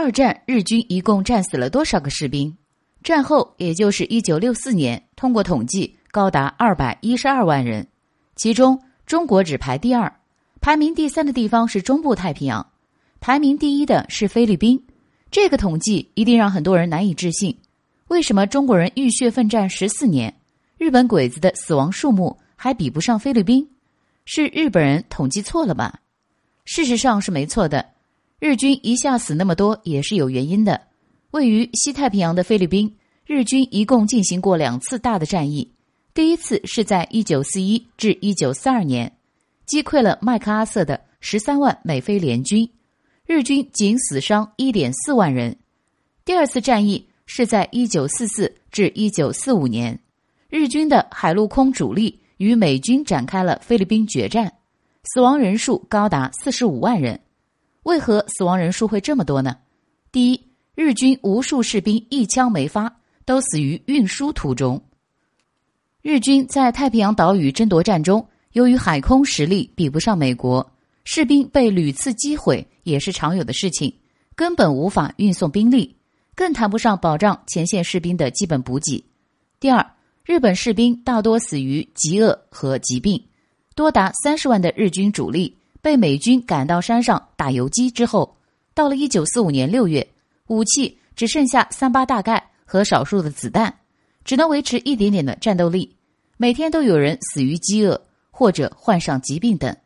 二战日军一共战死了多少个士兵？战后，也就是一九六四年，通过统计，高达二百一十二万人。其中，中国只排第二，排名第三的地方是中部太平洋，排名第一的是菲律宾。这个统计一定让很多人难以置信：为什么中国人浴血奋战十四年，日本鬼子的死亡数目还比不上菲律宾？是日本人统计错了吧？事实上是没错的。日军一下死那么多也是有原因的。位于西太平洋的菲律宾，日军一共进行过两次大的战役。第一次是在1941至1942年，击溃了麦克阿瑟的十三万美菲联军，日军仅死伤1.4万人。第二次战役是在1944至1945年，日军的海陆空主力与美军展开了菲律宾决战，死亡人数高达45万人。为何死亡人数会这么多呢？第一，日军无数士兵一枪没发，都死于运输途中。日军在太平洋岛屿争夺战中，由于海空实力比不上美国，士兵被屡次击毁也是常有的事情，根本无法运送兵力，更谈不上保障前线士兵的基本补给。第二，日本士兵大多死于饥饿和疾病，多达三十万的日军主力。被美军赶到山上打游击之后，到了一九四五年六月，武器只剩下三八大盖和少数的子弹，只能维持一点点的战斗力。每天都有人死于饥饿或者患上疾病等。